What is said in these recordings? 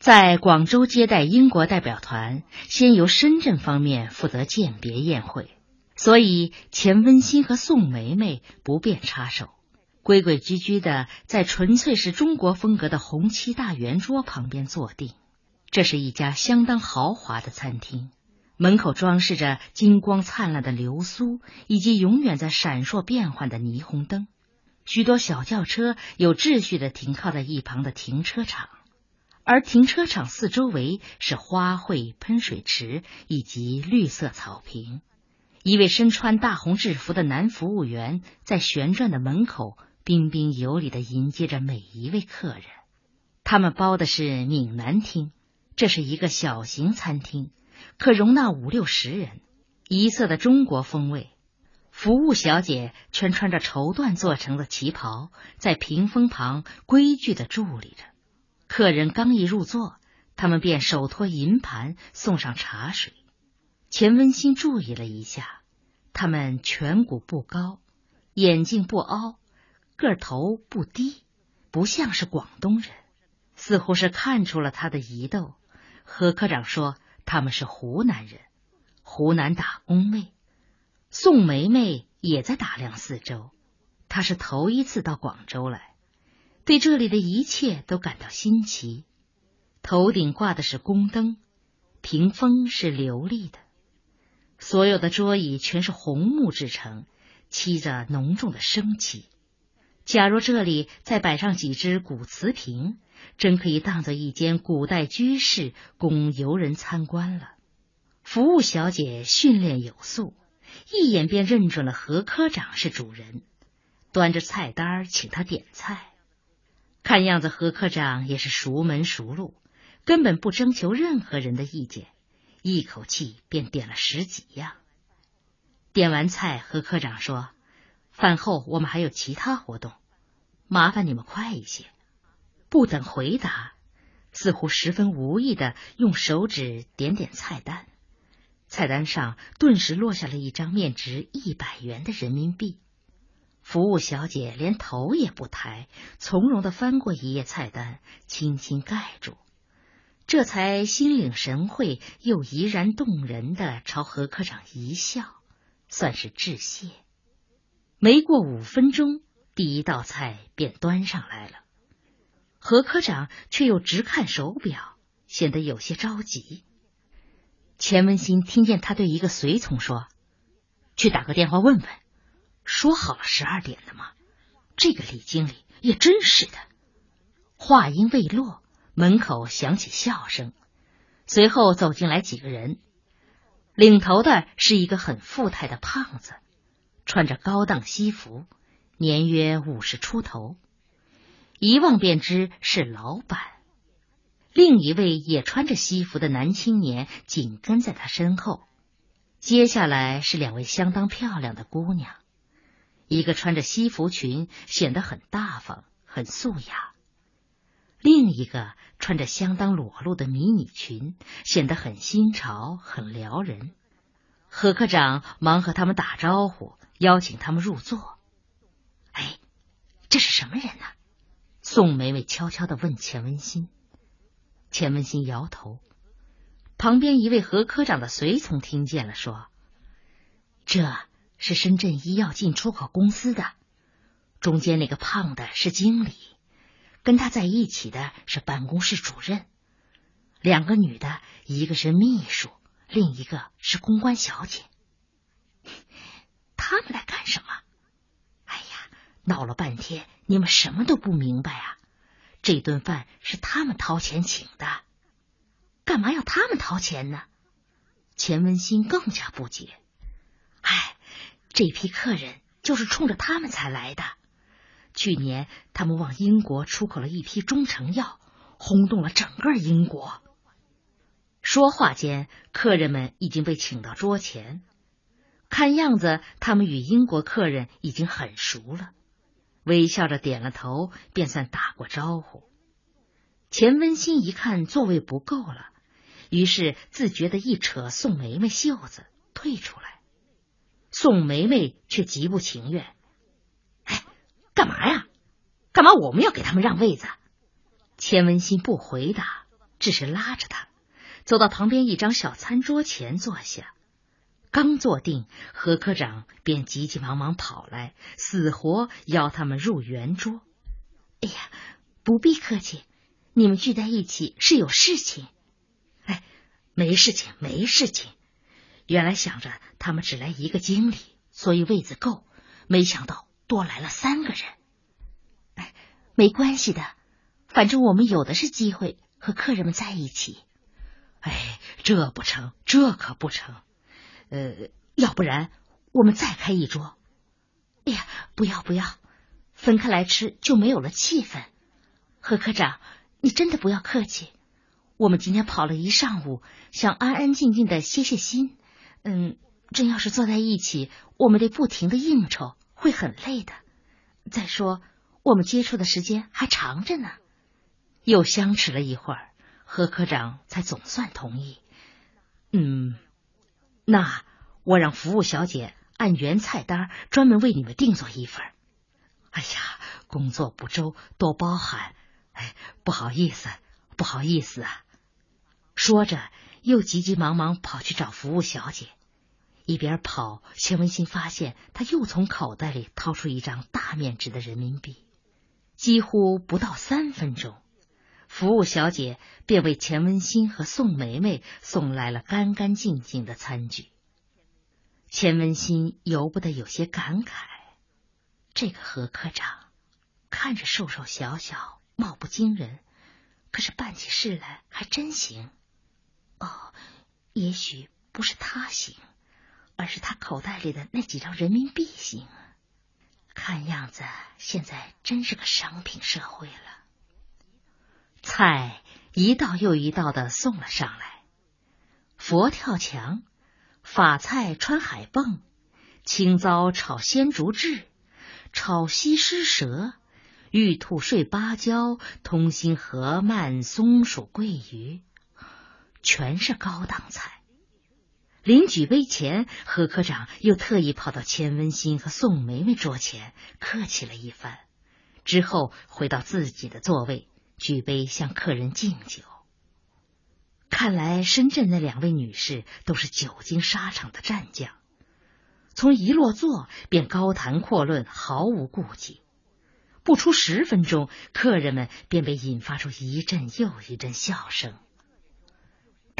在广州接待英国代表团，先由深圳方面负责鉴别宴会，所以钱温馨和宋梅梅不便插手，规规矩矩的在纯粹是中国风格的红漆大圆桌旁边坐定。这是一家相当豪华的餐厅，门口装饰着金光灿烂的流苏，以及永远在闪烁变幻的霓虹灯。许多小轿车有秩序的停靠在一旁的停车场。而停车场四周围是花卉、喷水池以及绿色草坪。一位身穿大红制服的男服务员在旋转的门口彬彬有礼的迎接着每一位客人。他们包的是闽南厅，这是一个小型餐厅，可容纳五六十人，一色的中国风味。服务小姐全穿着绸缎做成的旗袍，在屏风旁规矩的伫立着。客人刚一入座，他们便手托银盘送上茶水。钱温馨注意了一下，他们颧骨不高，眼睛不凹，个头不低，不像是广东人，似乎是看出了他的疑窦。何科长说他们是湖南人，湖南打工妹。宋梅梅也在打量四周，她是头一次到广州来。对这里的一切都感到新奇。头顶挂的是宫灯，屏风是琉璃的，所有的桌椅全是红木制成，漆着浓重的生漆。假如这里再摆上几只古瓷瓶，真可以当做一间古代居室供游人参观了。服务小姐训练有素，一眼便认准了何科长是主人，端着菜单请他点菜。看样子何科长也是熟门熟路，根本不征求任何人的意见，一口气便点了十几样。点完菜，何科长说：“饭后我们还有其他活动，麻烦你们快一些。”不等回答，似乎十分无意的用手指点点菜单，菜单上顿时落下了一张面值一百元的人民币。服务小姐连头也不抬，从容的翻过一页菜单，轻轻盖住，这才心领神会又怡然动人的朝何科长一笑，算是致谢。没过五分钟，第一道菜便端上来了，何科长却又直看手表，显得有些着急。钱文新听见他对一个随从说：“去打个电话问问。”说好了十二点的吗？这个李经理也真是的。话音未落，门口响起笑声，随后走进来几个人，领头的是一个很富态的胖子，穿着高档西服，年约五十出头，一望便知是老板。另一位也穿着西服的男青年紧跟在他身后，接下来是两位相当漂亮的姑娘。一个穿着西服裙，显得很大方、很素雅；另一个穿着相当裸露的迷你裙，显得很新潮、很撩人。何科长忙和他们打招呼，邀请他们入座。哎，这是什么人呢？宋梅梅悄悄的问钱文新。钱文新摇头。旁边一位何科长的随从听见了，说：“这。”是深圳医药进出口公司的，中间那个胖的是经理，跟他在一起的是办公室主任，两个女的，一个是秘书，另一个是公关小姐。他们来干什么？哎呀，闹了半天，你们什么都不明白啊！这顿饭是他们掏钱请的，干嘛要他们掏钱呢？钱文新更加不解。这批客人就是冲着他们才来的。去年他们往英国出口了一批中成药，轰动了整个英国。说话间，客人们已经被请到桌前。看样子，他们与英国客人已经很熟了，微笑着点了头，便算打过招呼。钱温馨一看座位不够了，于是自觉的一扯宋梅梅袖子，退出来。宋梅梅却极不情愿。哎，干嘛呀？干嘛我们要给他们让位子？钱文新不回答，只是拉着他走到旁边一张小餐桌前坐下。刚坐定，何科长便急急忙忙跑来，死活邀他们入圆桌。哎呀，不必客气，你们聚在一起是有事情。哎，没事情，没事情。原来想着他们只来一个经理，所以位子够，没想到多来了三个人。哎，没关系的，反正我们有的是机会和客人们在一起。哎，这不成，这可不成。呃，要不然我们再开一桌。哎呀，不要不要，分开来吃就没有了气氛。何科长，你真的不要客气。我们今天跑了一上午，想安安静静的歇歇心。嗯，真要是坐在一起，我们得不停的应酬，会很累的。再说，我们接触的时间还长着呢。又相持了一会儿，何科长才总算同意。嗯。那我让服务小姐按原菜单专门为你们定做一份。哎呀，工作不周，多包涵。哎，不好意思，不好意思啊。说着，又急急忙忙跑去找服务小姐。一边跑，钱文新发现他又从口袋里掏出一张大面值的人民币。几乎不到三分钟，服务小姐。便为钱文新和宋梅梅送来了干干净净的餐具。钱文新由不得有些感慨：这个何科长看着瘦瘦小小，貌不惊人，可是办起事来还真行。哦，也许不是他行，而是他口袋里的那几张人民币行。看样子现在真是个商品社会了。菜。一道又一道的送了上来，佛跳墙、法菜穿海蚌、青糟炒鲜竹翅、炒西施蛇、玉兔睡芭蕉、通心河鳗、松鼠桂鱼，全是高档菜。临举杯前，何科长又特意跑到钱文新和宋梅梅桌前客气了一番，之后回到自己的座位。举杯向客人敬酒。看来深圳那两位女士都是久经沙场的战将，从一落座便高谈阔论，毫无顾忌。不出十分钟，客人们便被引发出一阵又一阵笑声。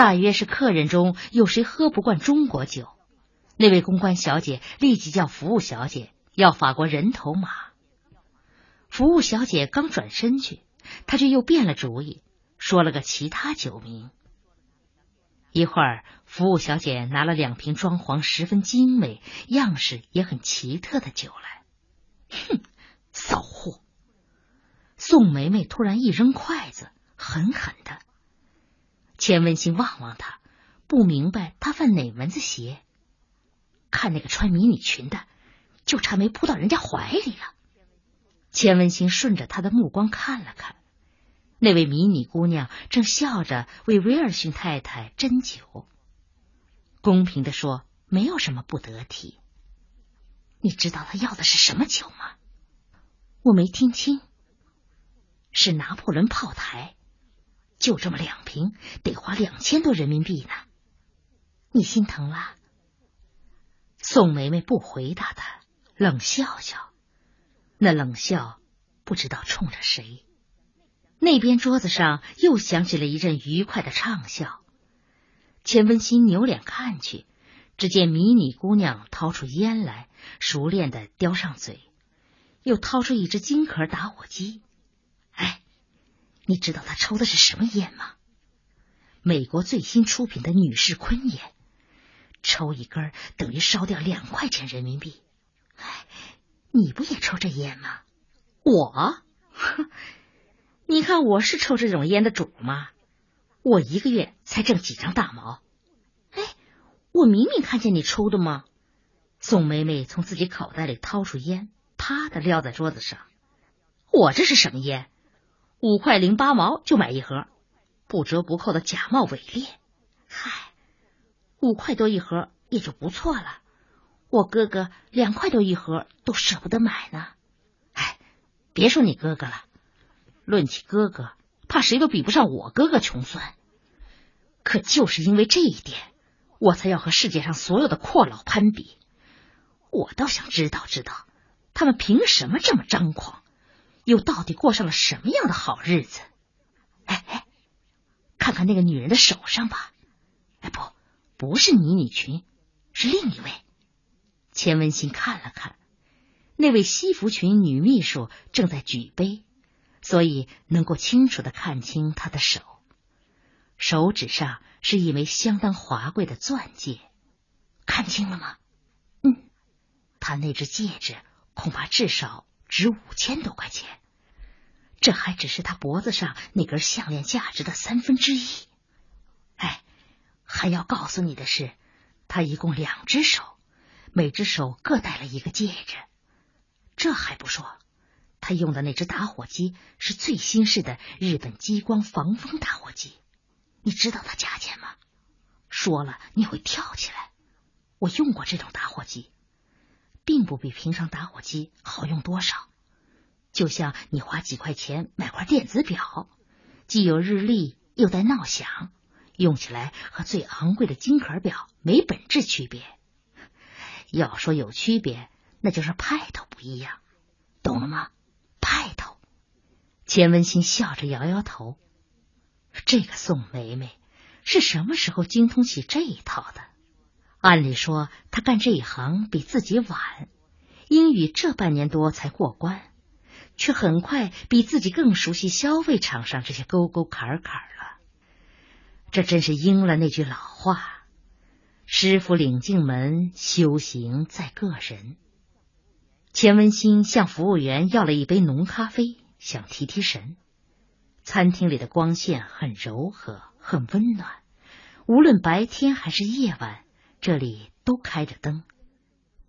大约是客人中有谁喝不惯中国酒，那位公关小姐立即叫服务小姐要法国人头马。服务小姐刚转身去。他却又变了主意，说了个其他酒名。一会儿，服务小姐拿了两瓶装潢十分精美、样式也很奇特的酒来。哼，骚货！宋梅梅突然一扔筷子，狠狠的。钱文新望望他，不明白他犯哪门子邪。看那个穿迷你裙的，就差没扑到人家怀里了。钱文新顺着他的目光看了看，那位迷你姑娘正笑着为威尔逊太太斟酒。公平的说，没有什么不得体。你知道他要的是什么酒吗？我没听清。是拿破仑炮台，就这么两瓶，得花两千多人民币呢。你心疼了？宋梅梅不回答他，冷笑笑。那冷笑，不知道冲着谁。那边桌子上又响起了一阵愉快的畅笑。钱文新扭脸看去，只见迷你姑娘掏出烟来，熟练的叼上嘴，又掏出一只金壳打火机。你知道他抽的是什么烟吗？美国最新出品的女士昆烟，抽一根等于烧掉两块钱人民币。哎。你不也抽这烟吗？我，哼，你看我是抽这种烟的主吗？我一个月才挣几张大毛。哎，我明明看见你抽的吗？宋梅梅从自己口袋里掏出烟，啪的撂在桌子上。我这是什么烟？五块零八毛就买一盒，不折不扣的假冒伪劣。嗨，五块多一盒也就不错了。我哥哥两块多一盒都舍不得买呢，哎，别说你哥哥了，论起哥哥，怕谁都比不上我哥哥穷酸。可就是因为这一点，我才要和世界上所有的阔佬攀比。我倒想知道知道，他们凭什么这么张狂，又到底过上了什么样的好日子？哎哎，看看那个女人的手上吧。哎，不，不是倪女裙，是另一位。钱文新看了看，那位西服裙女秘书正在举杯，所以能够清楚的看清她的手。手指上是一枚相当华贵的钻戒，看清了吗？嗯，他那只戒指恐怕至少值五千多块钱，这还只是他脖子上那根项链价值的三分之一。哎，还要告诉你的是，他一共两只手，每只手各戴了一个戒指。这还不说，他用的那只打火机是最新式的日本激光防风打火机。你知道它价钱吗？说了你会跳起来。我用过这种打火机，并不比平常打火机好用多少。就像你花几块钱买块电子表，既有日历又带闹响，用起来和最昂贵的金壳表没本质区别。要说有区别，那就是派头不一样，懂了吗？派头。钱文新笑着摇摇头。这个宋梅梅是什么时候精通起这一套的？按理说，她干这一行比自己晚，英语这半年多才过关，却很快比自己更熟悉消费场上这些沟沟坎坎了。这真是应了那句老话：“师傅领进门，修行在个人。”钱文新向服务员要了一杯浓咖啡，想提提神。餐厅里的光线很柔和，很温暖。无论白天还是夜晚，这里都开着灯，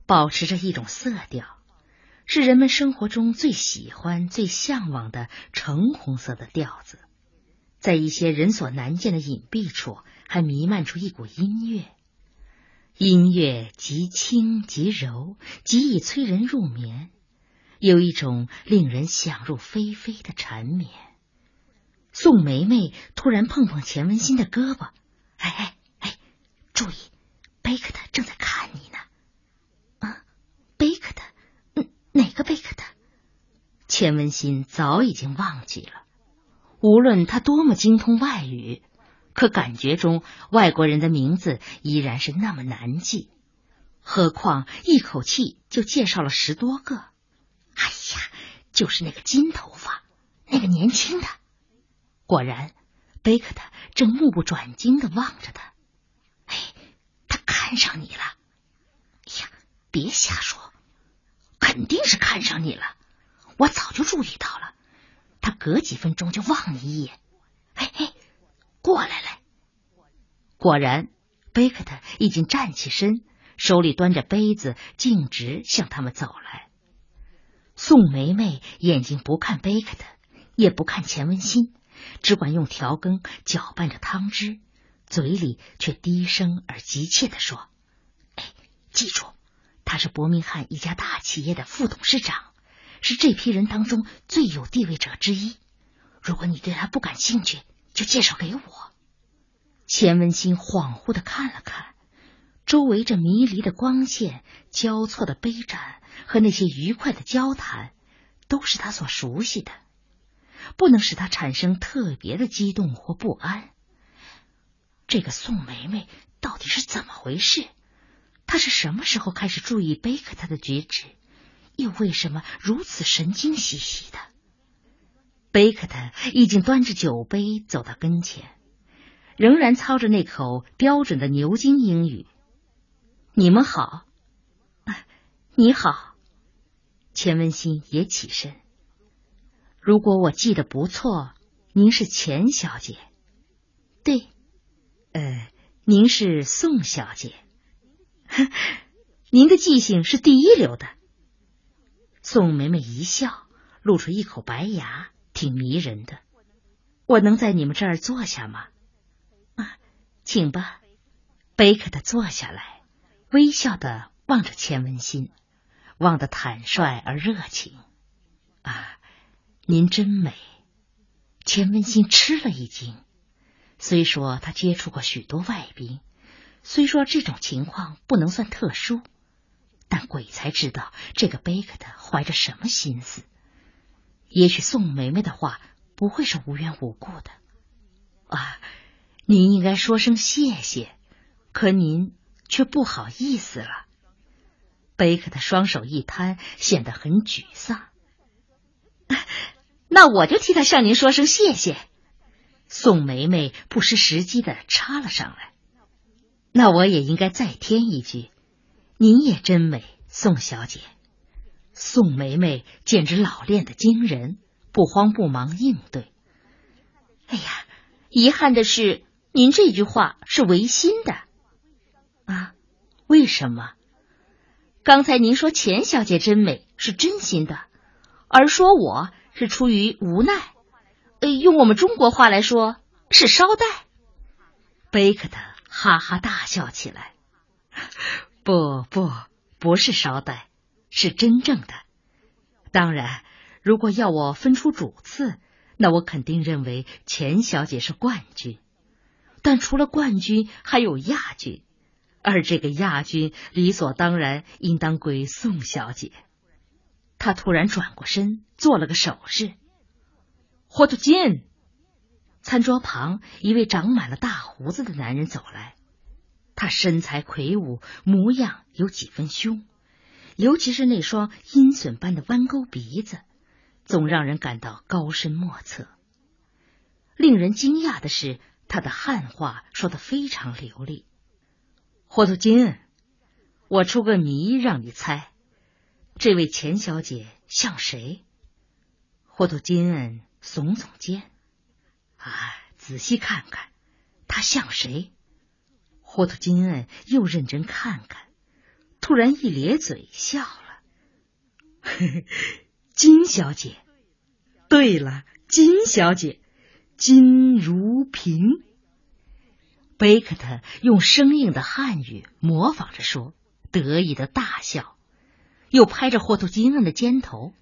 保持着一种色调，是人们生活中最喜欢、最向往的橙红色的调子。在一些人所难见的隐蔽处，还弥漫出一股音乐，音乐极轻极柔，极易催人入眠，有一种令人想入非非的缠绵。宋梅梅突然碰碰钱文新的胳膊，哎哎哎，注意，贝克特正在看你呢。啊，贝克特，嗯，哪一个贝克特？钱文新早已经忘记了。无论他多么精通外语，可感觉中外国人的名字依然是那么难记。何况一口气就介绍了十多个。哎呀，就是那个金头发，那个年轻的。果然，贝克特正目不转睛的望着他。哎，他看上你了！哎呀，别瞎说，肯定是看上你了。我早就注意到了，他隔几分钟就望你一眼。哎哎，过来来！果然，贝克特已经站起身，手里端着杯子，径直向他们走来。宋梅梅眼睛不看贝克特，也不看钱文新。只管用调羹搅拌着汤汁，嘴里却低声而急切的说：“哎，记住，他是伯明翰一家大企业的副董事长，是这批人当中最有地位者之一。如果你对他不感兴趣，就介绍给我。”钱文新恍惚的看了看，周围这迷离的光线、交错的杯盏和那些愉快的交谈，都是他所熟悉的。不能使他产生特别的激动或不安。这个宋梅梅到底是怎么回事？他是什么时候开始注意贝克特的举止？又为什么如此神经兮兮的？贝克特已经端着酒杯走到跟前，仍然操着那口标准的牛津英语：“你们好，啊你好。”钱文新也起身。如果我记得不错，您是钱小姐，对，呃，您是宋小姐，呵 您的记性是第一流的。宋梅梅一笑，露出一口白牙，挺迷人的。我能在你们这儿坐下吗？啊，请吧。贝克的坐下来，微笑的望着钱文新，望得坦率而热情。啊。您真美，钱文新吃了一惊。虽说他接触过许多外宾，虽说这种情况不能算特殊，但鬼才知道这个贝克特怀着什么心思。也许宋梅梅的话不会是无缘无故的。啊，您应该说声谢谢，可您却不好意思了。贝克的双手一摊，显得很沮丧。那我就替他向您说声谢谢。宋梅梅不失时机的插了上来。那我也应该再添一句：您也真美，宋小姐。宋梅梅简直老练的惊人，不慌不忙应对。哎呀，遗憾的是，您这句话是违心的。啊？为什么？刚才您说钱小姐真美是真心的，而说我是出于无奈。呃，用我们中国话来说是捎带。贝克特哈哈大笑起来。不不，不是捎带，是真正的。当然，如果要我分出主次，那我肯定认为钱小姐是冠军。但除了冠军，还有亚军。而这个亚军理所当然应当归宋小姐。他突然转过身，做了个手势。霍图金，餐桌旁一位长满了大胡子的男人走来。他身材魁梧，模样有几分凶，尤其是那双阴损般的弯钩鼻子，总让人感到高深莫测。令人惊讶的是，他的汉话说得非常流利。霍图金，我出个谜让你猜，这位钱小姐像谁？霍图金耸耸肩，啊，仔细看看，他像谁？霍图金恩又认真看看，突然一咧嘴笑了。金小姐，对了，金小姐，金如萍。贝克特用生硬的汉语模仿着说，得意的大笑，又拍着霍图金恩的肩头。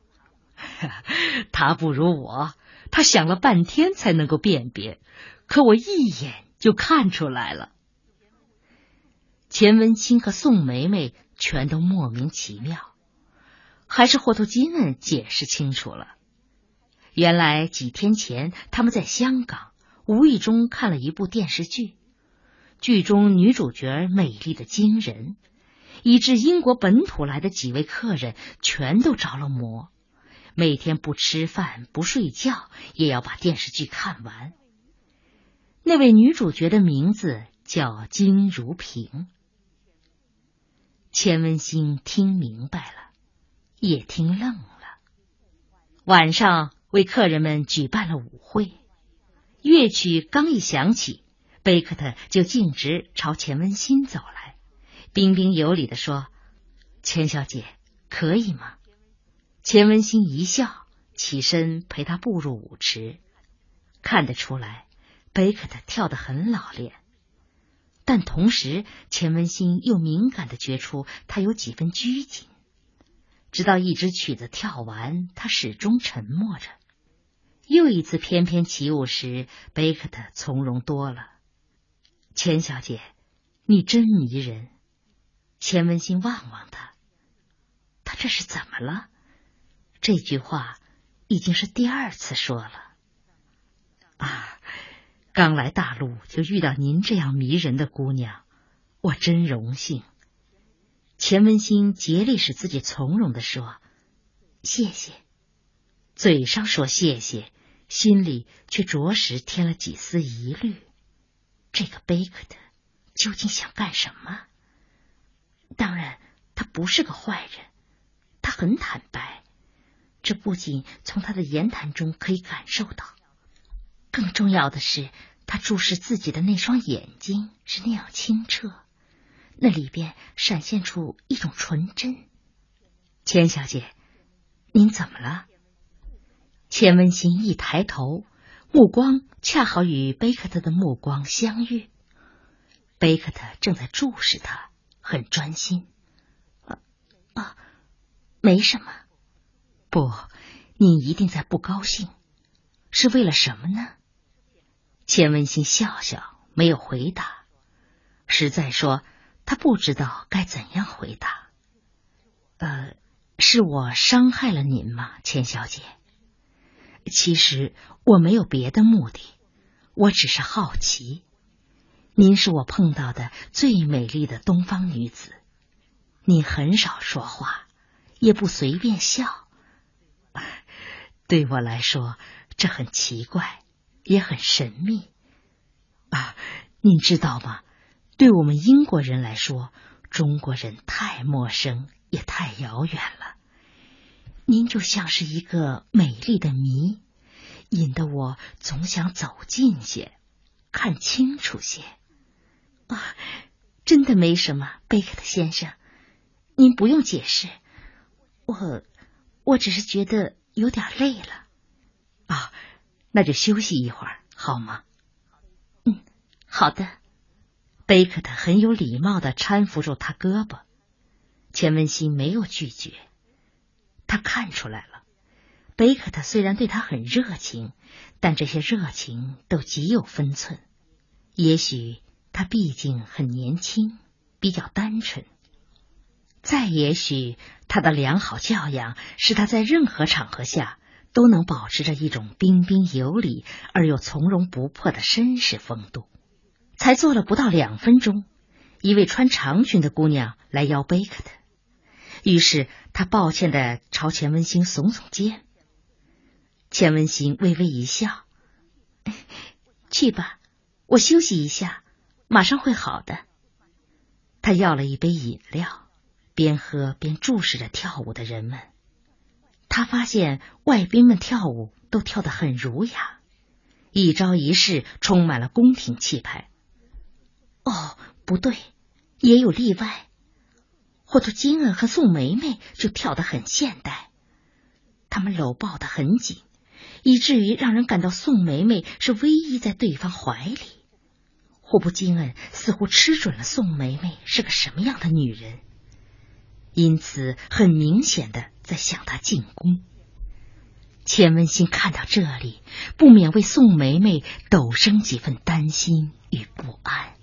他不如我，他想了半天才能够辨别，可我一眼就看出来了。钱文清和宋梅梅全都莫名其妙，还是霍图金恩解释清楚了。原来几天前他们在香港无意中看了一部电视剧。剧中女主角美丽的惊人，以致英国本土来的几位客人全都着了魔，每天不吃饭不睡觉也要把电视剧看完。那位女主角的名字叫金如萍。钱文新听明白了，也听愣了。晚上为客人们举办了舞会，乐曲刚一响起。贝克特就径直朝钱文新走来，彬彬有礼的说：“钱小姐，可以吗？”钱文新一笑，起身陪他步入舞池。看得出来，贝克特跳得很老练，但同时，钱文新又敏感的觉出他有几分拘谨。直到一支曲子跳完，他始终沉默着。又一次翩翩起舞时，贝克特从容多了。钱小姐，你真迷人。钱文新望望他，他这是怎么了？这句话已经是第二次说了。啊，刚来大陆就遇到您这样迷人的姑娘，我真荣幸。钱文新竭力使自己从容的说：“谢谢。”嘴上说谢谢，心里却着实添了几丝疑虑。这个贝克特究竟想干什么？当然，他不是个坏人，他很坦白，这不仅从他的言谈中可以感受到，更重要的是，他注视自己的那双眼睛是那样清澈，那里边闪现出一种纯真。钱小姐，您怎么了？钱文新一抬头。目光恰好与贝克特的目光相遇，贝克特正在注视他，很专心。啊啊，没什么。不，你一定在不高兴。是为了什么呢？钱文新笑笑，没有回答。实在说，他不知道该怎样回答。呃，是我伤害了您吗，钱小姐？其实我没有别的目的，我只是好奇。您是我碰到的最美丽的东方女子，你很少说话，也不随便笑。对我来说，这很奇怪，也很神秘。啊，您知道吗？对我们英国人来说，中国人太陌生，也太遥远了。您就像是一个美丽的谜，引得我总想走近些，看清楚些。啊，真的没什么，贝克特先生，您不用解释。我，我只是觉得有点累了。啊，那就休息一会儿好吗？嗯，好的。贝克特很有礼貌的搀扶住他胳膊。钱文新没有拒绝。他看出来了，贝克特虽然对他很热情，但这些热情都极有分寸。也许。他毕竟很年轻，比较单纯。再也许，他的良好教养使他在任何场合下都能保持着一种彬彬有礼而又从容不迫的绅士风度。才坐了不到两分钟，一位穿长裙的姑娘来邀贝克特，于是他抱歉的朝钱文新耸耸肩。钱文新微微一笑：“ 去吧，我休息一下。”马上会好的。他要了一杯饮料，边喝边注视着跳舞的人们。他发现外宾们跳舞都跳得很儒雅，一招一式充满了宫廷气派。哦，不对，也有例外。霍图金恩和宋梅梅就跳得很现代，他们搂抱得很紧，以至于让人感到宋梅梅是偎依在对方怀里。霍布金恩似乎吃准了宋梅梅是个什么样的女人，因此很明显的在向他进攻。钱文新看到这里，不免为宋梅梅陡生几分担心与不安。